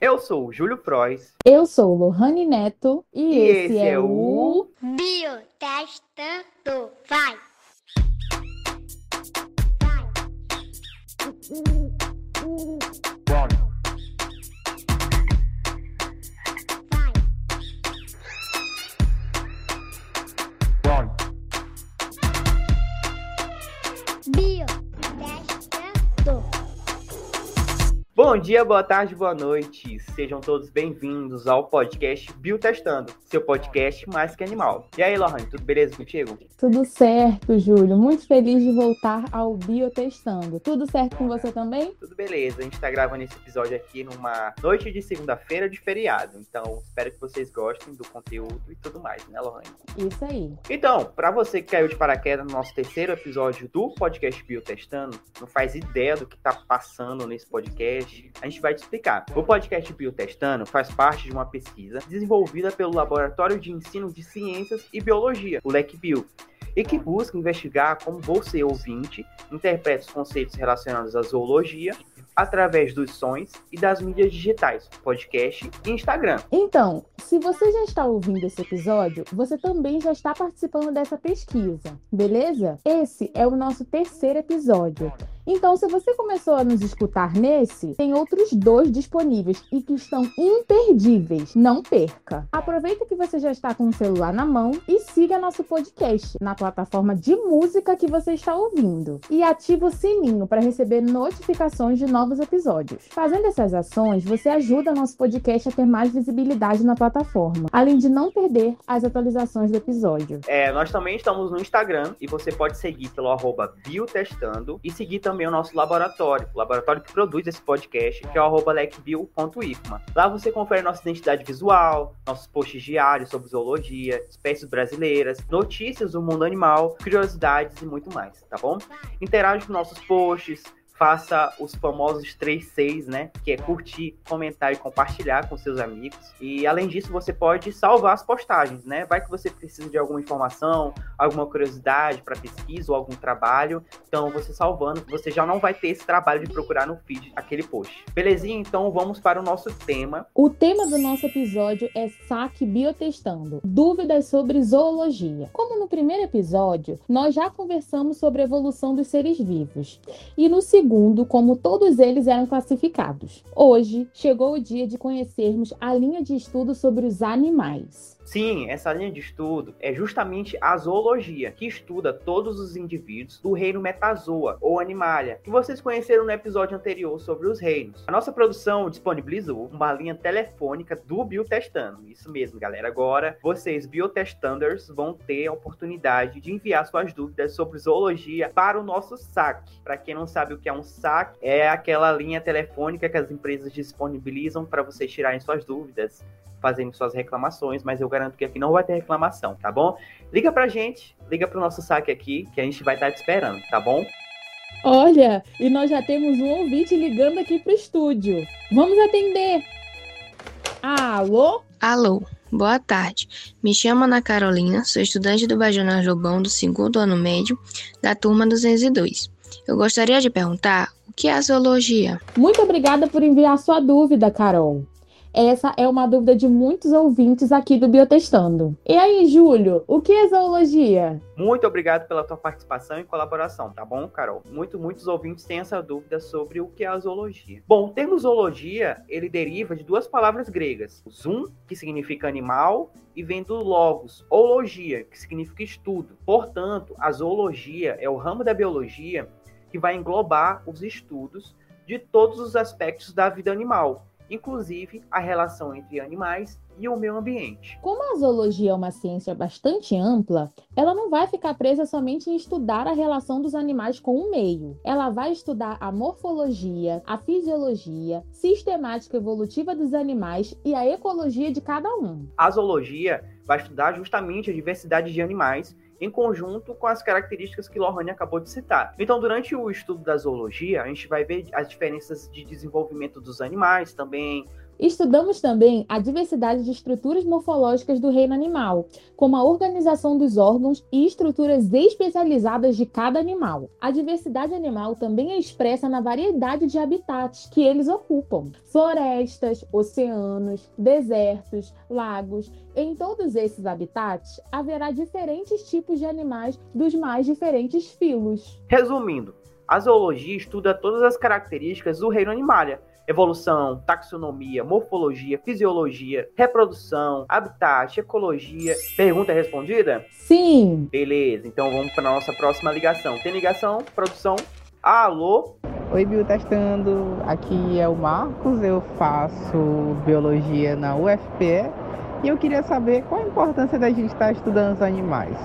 Eu sou o Júlio Frois. Eu sou o Lohane Neto e, E esse, esse é, é o Biotestando. Vai. Vai. Bom dia, boa tarde, boa noite. Sejam todos bem-vindos ao podcast Biotestando, seu podcast mais que animal. E aí, Lohane, tudo beleza contigo? Tudo certo, Júlio. Muito feliz de voltar ao Biotestando. Tudo certo com você também? Tudo beleza. A gente tá gravando esse episódio aqui numa noite de segunda-feira de feriado. Então, espero que vocês gostem do conteúdo e tudo mais, né, Lohane? Isso aí. Então, para você que caiu de paraquedas no nosso terceiro episódio do podcast Biotestando, não faz ideia do que tá passando nesse podcast, a gente vai te explicar. O podcast Biotestando faz parte de uma pesquisa desenvolvida pelo Laboratório de Ensino de Ciências e Biologia, o LECBio, e que busca investigar como você, ouvinte, interpreta os conceitos relacionados à zoologia através dos sons e das mídias digitais, podcast e Instagram. Então, se você já está ouvindo esse episódio, você também já está participando dessa pesquisa, beleza? Esse é o nosso terceiro episódio. Então, se você começou a nos escutar nesse, tem outros dois disponíveis e que estão imperdíveis. Não perca. Aproveita que você já está com o celular na mão e siga nosso podcast na plataforma de música que você está ouvindo. E ativa o sininho para receber notificações de novos episódios. Fazendo essas ações, você ajuda nosso podcast a ter mais visibilidade na plataforma, além de não perder as atualizações do episódio. É, nós também estamos no Instagram e você pode seguir pelo arroba biotestando e seguir também o nosso laboratório, o laboratório que produz esse podcast, que é o lecbio.ifma. Lá você confere nossa identidade visual, nossos posts diários sobre zoologia, espécies brasileiras, notícias do mundo animal, curiosidades e muito mais, tá bom? Interage com nossos posts, faça os famosos 3-6, né? Que é curtir, comentar e compartilhar com seus amigos. E além disso, você pode salvar as postagens, né? Vai que você precisa de alguma informação, alguma curiosidade para pesquisa ou algum trabalho. Então, você salvando, você já não vai ter esse trabalho de procurar no feed aquele post. Belezinha? Então, vamos para o nosso tema. O tema do nosso episódio é Saque Biotestando dúvidas sobre zoologia. Como no primeiro episódio, nós já conversamos sobre a evolução dos seres vivos. E no segundo, como todos eles eram classificados. Hoje, chegou o dia de conhecermos a linha de estudo sobre os animais. Sim, essa linha de estudo é justamente a zoologia, que estuda todos os indivíduos do reino Metazoa, ou Animalia, que vocês conheceram no episódio anterior sobre os reinos. A nossa produção disponibilizou uma linha telefônica do Biotestando. Isso mesmo, galera. Agora, vocês, biotestanders, vão ter a oportunidade de enviar suas dúvidas sobre zoologia para o nosso saque. Para quem não sabe o que é um saque, é aquela linha telefônica que as empresas disponibilizam para vocês tirarem suas dúvidas fazendo suas reclamações, mas eu garanto que aqui não vai ter reclamação, tá bom? Liga pra gente, liga pro nosso saque aqui, que a gente vai estar te esperando, tá bom? Olha, e nós já temos um ouvinte ligando aqui pro estúdio. Vamos atender. Alô? Alô, boa tarde. Me chamo Ana Carolina, sou estudante do Bajonar Jobão do segundo ano médio, da turma 202. Eu gostaria de perguntar o que é a zoologia? Muito obrigada por enviar sua dúvida, Carol. Essa é uma dúvida de muitos ouvintes aqui do Biotestando. E aí, Júlio, o que é zoologia? Muito obrigado pela tua participação e colaboração, tá bom, Carol? Muito, muitos ouvintes têm essa dúvida sobre o que é a zoologia. Bom, o termo zoologia, ele deriva de duas palavras gregas. Zoom, que significa animal, e vem do logos, ologia, que significa estudo. Portanto, a zoologia é o ramo da biologia que vai englobar os estudos de todos os aspectos da vida animal, inclusive a relação entre animais e o meio ambiente. Como a zoologia é uma ciência bastante ampla, ela não vai ficar presa somente em estudar a relação dos animais com o meio. Ela vai estudar a morfologia, a fisiologia, sistemática evolutiva dos animais e a ecologia de cada um. A zoologia vai estudar justamente a diversidade de animais em conjunto com as características que Lohane acabou de citar. Então, durante o estudo da zoologia, a gente vai ver as diferenças de desenvolvimento dos animais, também Estudamos também a diversidade de estruturas morfológicas do reino animal, como a organização dos órgãos e estruturas especializadas de cada animal. A diversidade animal também é expressa na variedade de habitats que eles ocupam: florestas, oceanos, desertos, lagos. Em todos esses habitats haverá diferentes tipos de animais dos mais diferentes filos. Resumindo, a zoologia estuda todas as características do reino animalia evolução, taxonomia, morfologia, fisiologia, reprodução, habitat, ecologia. Pergunta respondida? Sim. Beleza, então vamos para nossa próxima ligação. Tem ligação? Produção? Alô? Oi, Bio Testando. Aqui é o Marcos, eu faço biologia na UFPE e eu queria saber qual a importância da gente estar estudando os animais.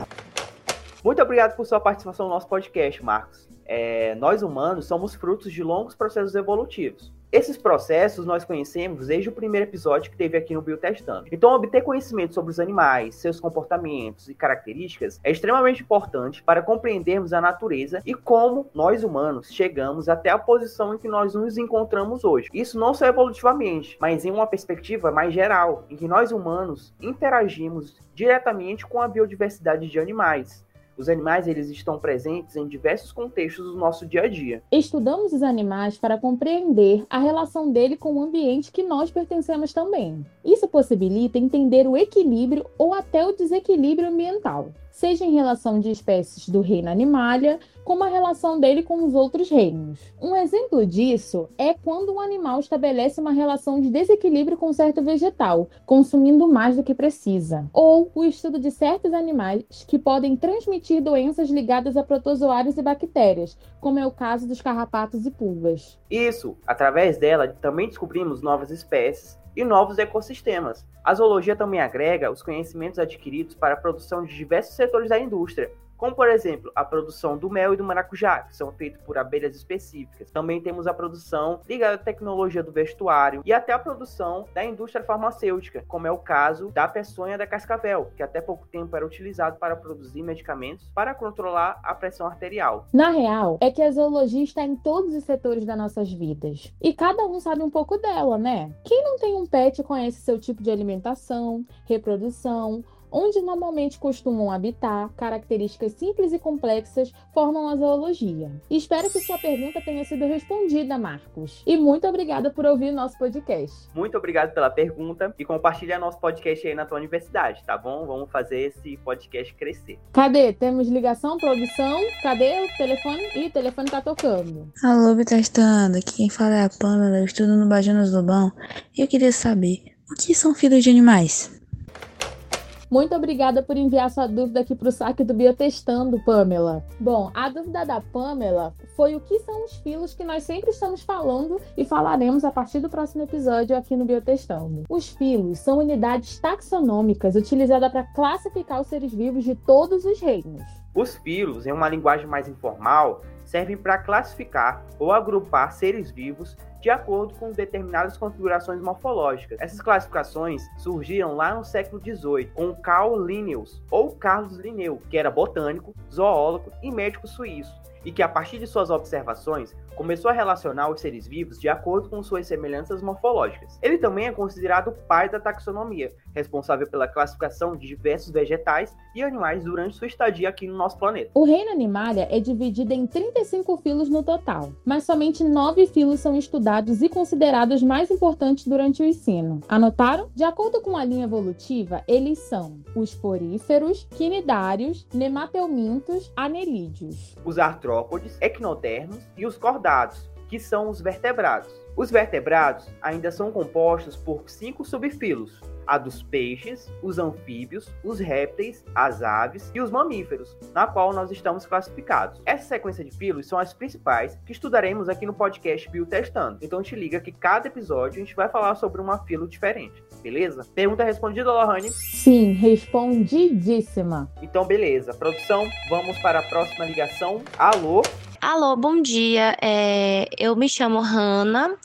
Muito obrigado por sua participação no nosso podcast, Marcos. É, nós humanos somos frutos de longos processos evolutivos. Esses processos nós conhecemos desde o primeiro episódio que teve aqui no Biotestando. Então, obter conhecimento sobre os animais, seus comportamentos e características é extremamente importante para compreendermos a natureza e como nós humanos chegamos até a posição em que nós nos encontramos hoje. Isso não só evolutivamente, mas em uma perspectiva mais geral, em que nós humanos interagimos diretamente com a biodiversidade de animais, os animais eles estão presentes em diversos contextos do nosso dia a dia. Estudamos os animais para compreender a relação dele com o ambiente que nós pertencemos também. Isso possibilita entender o equilíbrio ou até o desequilíbrio ambiental seja em relação de espécies do reino Animalia, como a relação dele com os outros reinos. Um exemplo disso é quando um animal estabelece uma relação de desequilíbrio com certo vegetal, consumindo mais do que precisa, ou o estudo de certos animais que podem transmitir doenças ligadas a protozoários e bactérias, como é o caso dos carrapatos e pulgas. Isso, através dela também descobrimos novas espécies e novos ecossistemas. A zoologia também agrega os conhecimentos adquiridos para a produção de diversos setores da indústria, como por exemplo a produção do mel e do maracujá, que são feitos por abelhas específicas. Também temos a produção ligada à tecnologia do vestuário e até a produção da indústria farmacêutica, como é o caso da peçonha da cascavel, que até pouco tempo era utilizado para produzir medicamentos para controlar a pressão arterial. Na real, é que a zoologia está em todos os setores das nossas vidas. E cada um sabe um pouco dela, né? Quem não tem um pet conhece seu tipo de alimentação, reprodução, onde normalmente costumam habitar, características simples e complexas formam a zoologia. Espero que sua pergunta tenha sido respondida, Marcos. E muito obrigada por ouvir nosso podcast. Muito obrigado pela pergunta e compartilha nosso podcast aí na tua universidade, tá bom? Vamos fazer esse podcast crescer. Cadê? Temos ligação, produção? Cadê o telefone? Ih, o telefone tá tocando. Alô, testando. Aqui quem fala é a Pamela, eu estudo no Bajanas Lobão e eu queria saber o que são filhos de animais? Muito obrigada por enviar sua dúvida aqui para o saque do Biotestando, Pamela. Bom, a dúvida da Pamela foi o que são os filos que nós sempre estamos falando e falaremos a partir do próximo episódio aqui no Biotestando. Os filos são unidades taxonômicas utilizadas para classificar os seres vivos de todos os reinos. Os filos, em uma linguagem mais informal, servem para classificar ou agrupar seres vivos de acordo com determinadas configurações morfológicas. Essas classificações surgiram lá no século XVIII com Carl Linnaeus ou Carlos Linneu, que era botânico, zoólogo e médico suíço, e que a partir de suas observações começou a relacionar os seres vivos de acordo com suas semelhanças morfológicas. Ele também é considerado o pai da taxonomia, responsável pela classificação de diversos vegetais e animais durante sua estadia aqui no nosso planeta. O reino Animalia é dividido em 35 filos no total, mas somente 9 filos são estudados e considerados mais importantes durante o ensino. Anotaram? De acordo com a linha evolutiva, eles são os poríferos, quinidários, nemateumintos, anelídeos. Os artrópodes, equinodermos e os cordados, que são os vertebrados. Os vertebrados ainda são compostos por cinco subfilos, a dos peixes, os anfíbios, os répteis, as aves e os mamíferos, na qual nós estamos classificados. Essa sequência de filos são as principais que estudaremos aqui no podcast Biotestando. Então te liga que cada episódio a gente vai falar sobre uma filo diferente, beleza? Pergunta respondida, Lohane? Sim, respondidíssima. Então beleza. Produção, vamos para a próxima ligação. Alô? Alô, bom dia. É, eu me chamo Hanna,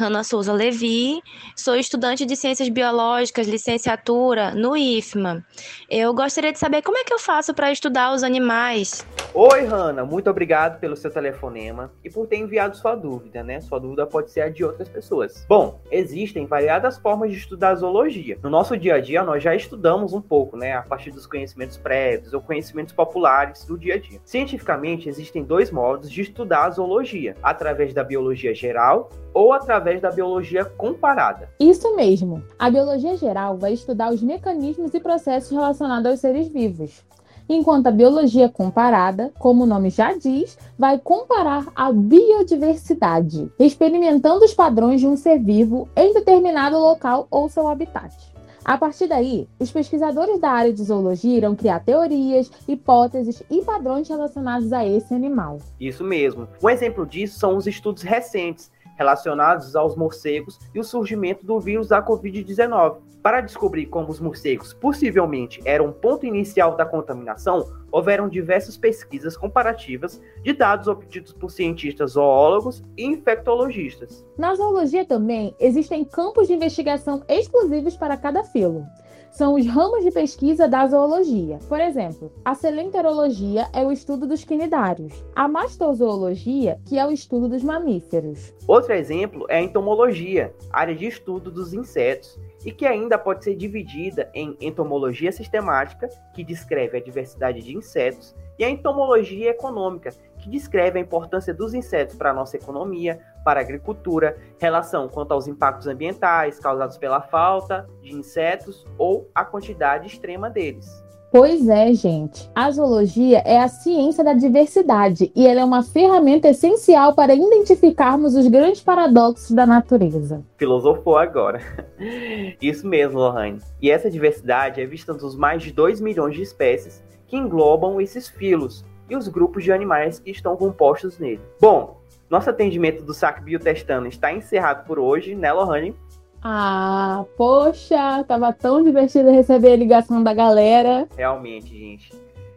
Ana Souza Levi, sou estudante de Ciências Biológicas, licenciatura no IFMA. Eu gostaria de saber como é que eu faço para estudar os animais. Oi, Hanna, muito obrigado pelo seu telefonema e por ter enviado sua dúvida, né? Sua dúvida pode ser a de outras pessoas. Bom, existem variadas formas de estudar zoologia. No nosso dia a dia, nós já estudamos um pouco, né? A partir dos conhecimentos prévios ou conhecimentos populares do dia a dia. Cientificamente, existem dois modos de estudar a zoologia: através da biologia geral ou através da biologia comparada. Isso mesmo. A biologia geral vai estudar os mecanismos e processos relacionados aos seres vivos. Enquanto a biologia comparada, como o nome já diz, vai comparar a biodiversidade, experimentando os padrões de um ser vivo em determinado local ou seu habitat. A partir daí, os pesquisadores da área de zoologia irão criar teorias, hipóteses e padrões relacionados a esse animal. Isso mesmo. Um exemplo disso são os estudos recentes relacionados aos morcegos e o surgimento do vírus da Covid-19. Para descobrir como os morcegos possivelmente eram um ponto inicial da contaminação, houveram diversas pesquisas comparativas de dados obtidos por cientistas zoólogos e infectologistas. Na zoologia também existem campos de investigação exclusivos para cada filo são os ramos de pesquisa da zoologia. Por exemplo, a celenterologia é o estudo dos quinidários, a mastozoologia, que é o estudo dos mamíferos. Outro exemplo é a entomologia, área de estudo dos insetos, e que ainda pode ser dividida em entomologia sistemática, que descreve a diversidade de insetos, e a entomologia econômica, que descreve a importância dos insetos para a nossa economia, para a agricultura, relação quanto aos impactos ambientais causados pela falta de insetos ou a quantidade extrema deles. Pois é, gente. A zoologia é a ciência da diversidade e ela é uma ferramenta essencial para identificarmos os grandes paradoxos da natureza. Filosofou agora. Isso mesmo, Lohane. E essa diversidade é vista nos mais de 2 milhões de espécies que englobam esses filos e os grupos de animais que estão compostos nele. Bom, nosso atendimento do SAC Biotestando está encerrado por hoje, né, Lohane? Ah, poxa, tava tão divertido receber a ligação da galera. Realmente, gente.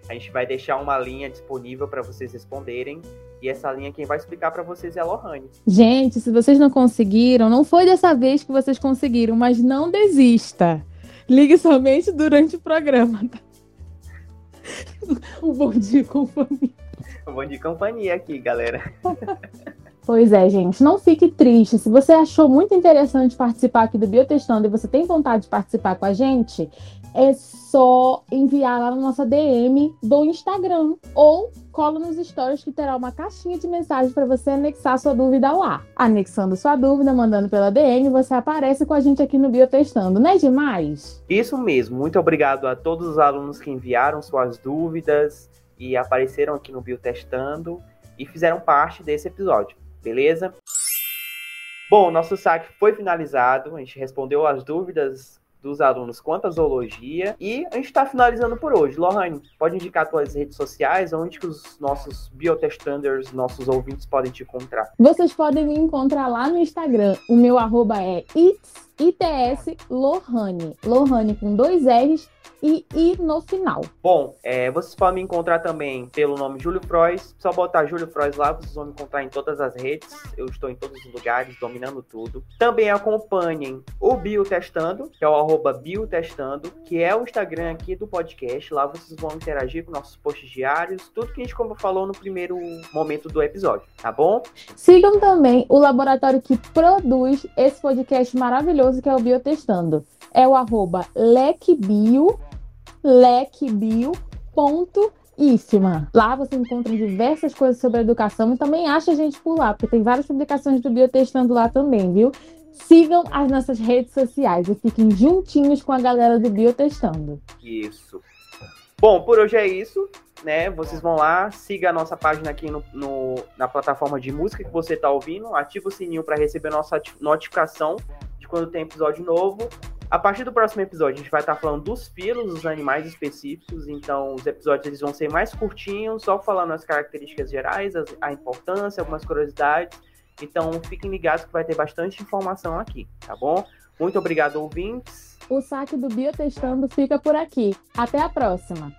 A gente vai deixar uma linha disponível para vocês responderem. E essa linha quem vai explicar para vocês é a Lohane. Gente, se vocês não conseguiram, não foi dessa vez que vocês conseguiram, mas não desista. Ligue somente durante o programa. Tá? o bom dia companhia. O bom dia companhia aqui, galera. Pois é, gente, não fique triste. Se você achou muito interessante participar aqui do Biotestando e você tem vontade de participar com a gente, é só enviar lá na nossa DM do Instagram ou cola nos stories que terá uma caixinha de mensagem para você anexar sua dúvida lá. Anexando sua dúvida, mandando pela DM, você aparece com a gente aqui no Biotestando. Não é demais? Isso mesmo. Muito obrigado a todos os alunos que enviaram suas dúvidas e apareceram aqui no Biotestando e fizeram parte desse episódio beleza? Bom, nosso saque foi finalizado, a gente respondeu as dúvidas dos alunos quanto à zoologia. E a gente está finalizando por hoje. Lohane, pode indicar suas redes sociais, onde que os nossos biotestanders, nossos ouvintes podem te encontrar? Vocês podem me encontrar lá no Instagram. O meu arroba é its, Lohane. Lohane com dois R's e I no final. Bom, é, vocês podem me encontrar também pelo nome Júlio Frois. Só botar Júlio Frois lá, vocês vão me encontrar em todas as redes. Eu estou em todos os lugares, dominando tudo. Também acompanhem o Biotestando, que é o arroba Biotestando, que é o Instagram aqui do podcast. Lá vocês vão interagir com nossos posts diários, tudo que a gente como falou no primeiro momento do episódio, tá bom? Sigam também o laboratório que produz esse podcast maravilhoso que é o Biotestando. É o arroba LecBio lecbio.ifma. Lá você encontra diversas coisas sobre educação e também acha a gente por lá, porque tem várias publicações do Biotestando lá também, viu? Sigam as nossas redes sociais e fiquem juntinhos com a galera do Biotestando. Isso. Bom, por hoje é isso. Né, vocês vão lá, siga a nossa página aqui no, no na plataforma de música que você está ouvindo, ativa o sininho para receber a nossa notificação quando tem episódio novo. A partir do próximo episódio, a gente vai estar falando dos filos, dos animais específicos. Então, os episódios eles vão ser mais curtinhos, só falando as características gerais, as, a importância, algumas curiosidades. Então, fiquem ligados que vai ter bastante informação aqui, tá bom? Muito obrigado, ouvintes. O saque do Biotestando fica por aqui. Até a próxima!